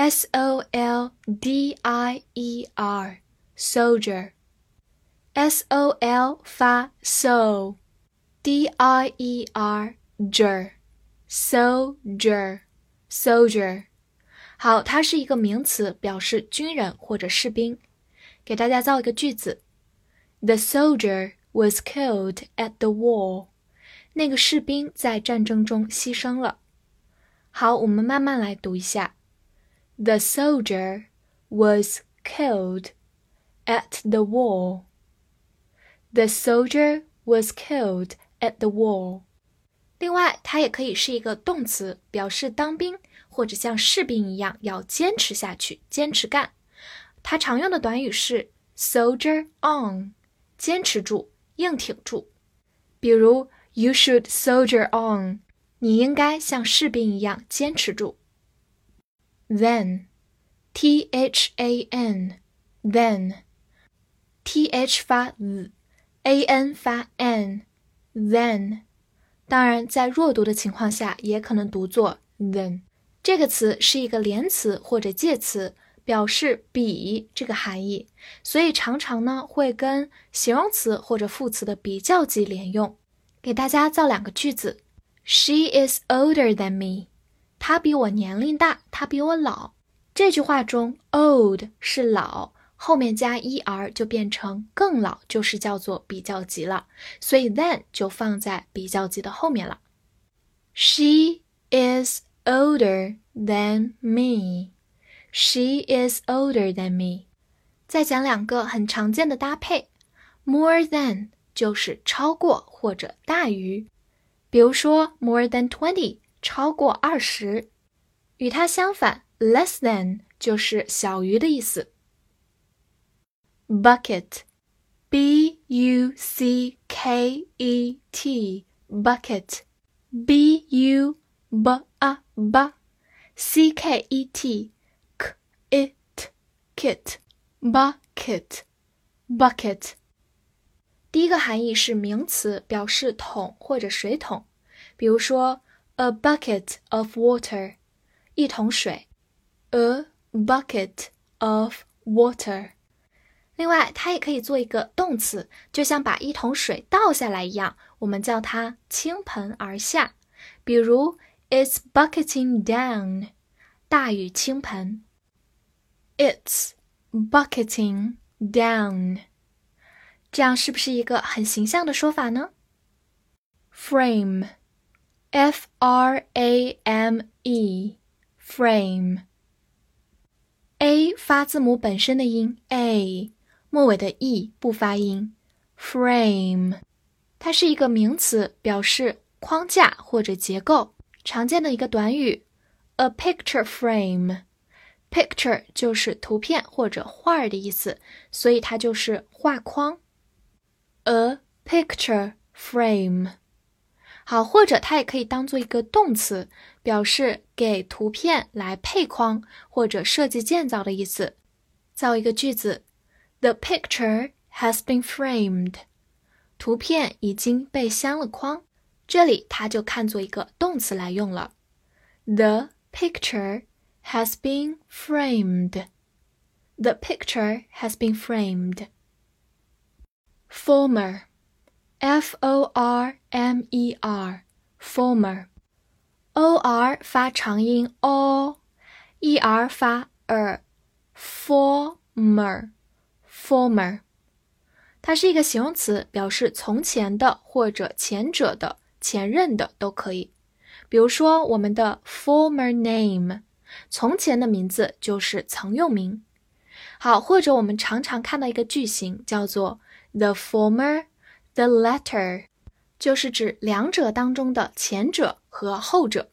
S O L D I E R soldier S O L 发 so D I E R ger soldier soldier 好，它是一个名词，表示军人或者士兵。给大家造一个句子：The soldier was killed at the war。那个士兵在战争中牺牲了。好，我们慢慢来读一下。 The soldier was killed at the war. The soldier was killed at the war. 另外，它也可以是一个动词，表示当兵或者像士兵一样要坚持下去、坚持干。它常用的短语是 soldier on，坚持住、硬挺住。比如，You should soldier on，你应该像士兵一样坚持住。 Then, t h a n, then, t h 发 z，a n 发 n, then。当然，在弱读的情况下，也可能读作 then。这个词是一个连词或者介词，表示比这个含义，所以常常呢会跟形容词或者副词的比较级连用。给大家造两个句子：She is older than me。他比我年龄大，他比我老。这句话中，old 是老，后面加 er 就变成更老，就是叫做比较级了。所以 than 就放在比较级的后面了。She is older than me. She is older than me. 再讲两个很常见的搭配，more than 就是超过或者大于，比如说 more than twenty。超过二十，与它相反，less than 就是小于的意思。bucket，b u c k e t，bucket，b u b a b c k e t k i t kit，bucket，bucket。第一个含义是名词，表示桶或者水桶，比如说。A bucket of water，一桶水。A bucket of water。另外，它也可以做一个动词，就像把一桶水倒下来一样，我们叫它倾盆而下。比如，It's bucketing down，大雨倾盆。It's bucketing down，这样是不是一个很形象的说法呢？Frame。F R A M E，frame，a 发字母本身的音 a，末尾的 e 不发音。frame，它是一个名词，表示框架或者结构。常见的一个短语，a picture frame，picture 就是图片或者画儿的意思，所以它就是画框。a picture frame。好，或者它也可以当做一个动词，表示给图片来配框或者设计建造的意思。造一个句子：The picture has been framed。图片已经被镶了框。这里它就看作一个动词来用了。The picture has been framed. The picture has been framed. Former. F O R M E R，former，O R 发长音 o，E R 发 er，former，former，它是一个形容词，表示从前的或者前者的、前任的都可以。比如说我们的 former name，从前的名字就是曾用名。好，或者我们常常看到一个句型叫做 the former。The latter 就是指两者当中的前者和后者。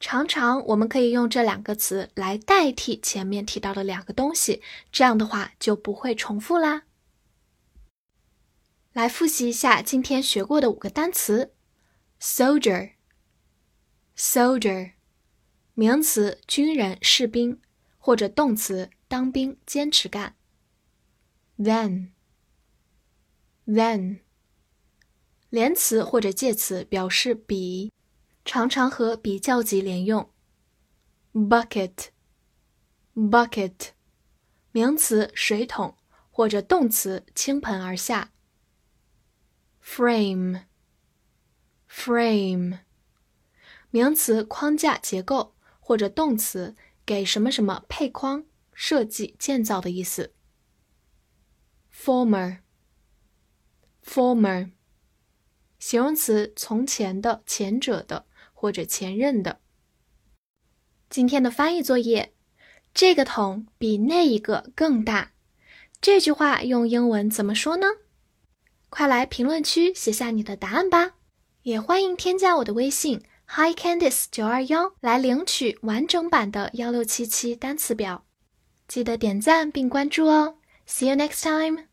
常常我们可以用这两个词来代替前面提到的两个东西，这样的话就不会重复啦。来复习一下今天学过的五个单词：soldier，soldier，名词，军人、士兵，或者动词，当兵、坚持干。then，then，连词或者介词，表示比。常常和比较级连用。bucket，bucket，名词水桶或者动词倾盆而下。frame，frame，名词框架结构或者动词给什么什么配框设计建造的意思。former，former，形容词从前的前者的。或者前任的。今天的翻译作业，这个桶比那一个更大。这句话用英文怎么说呢？快来评论区写下你的答案吧！也欢迎添加我的微信 Hi Candice 九二幺来领取完整版的幺六七七单词表。记得点赞并关注哦！See you next time.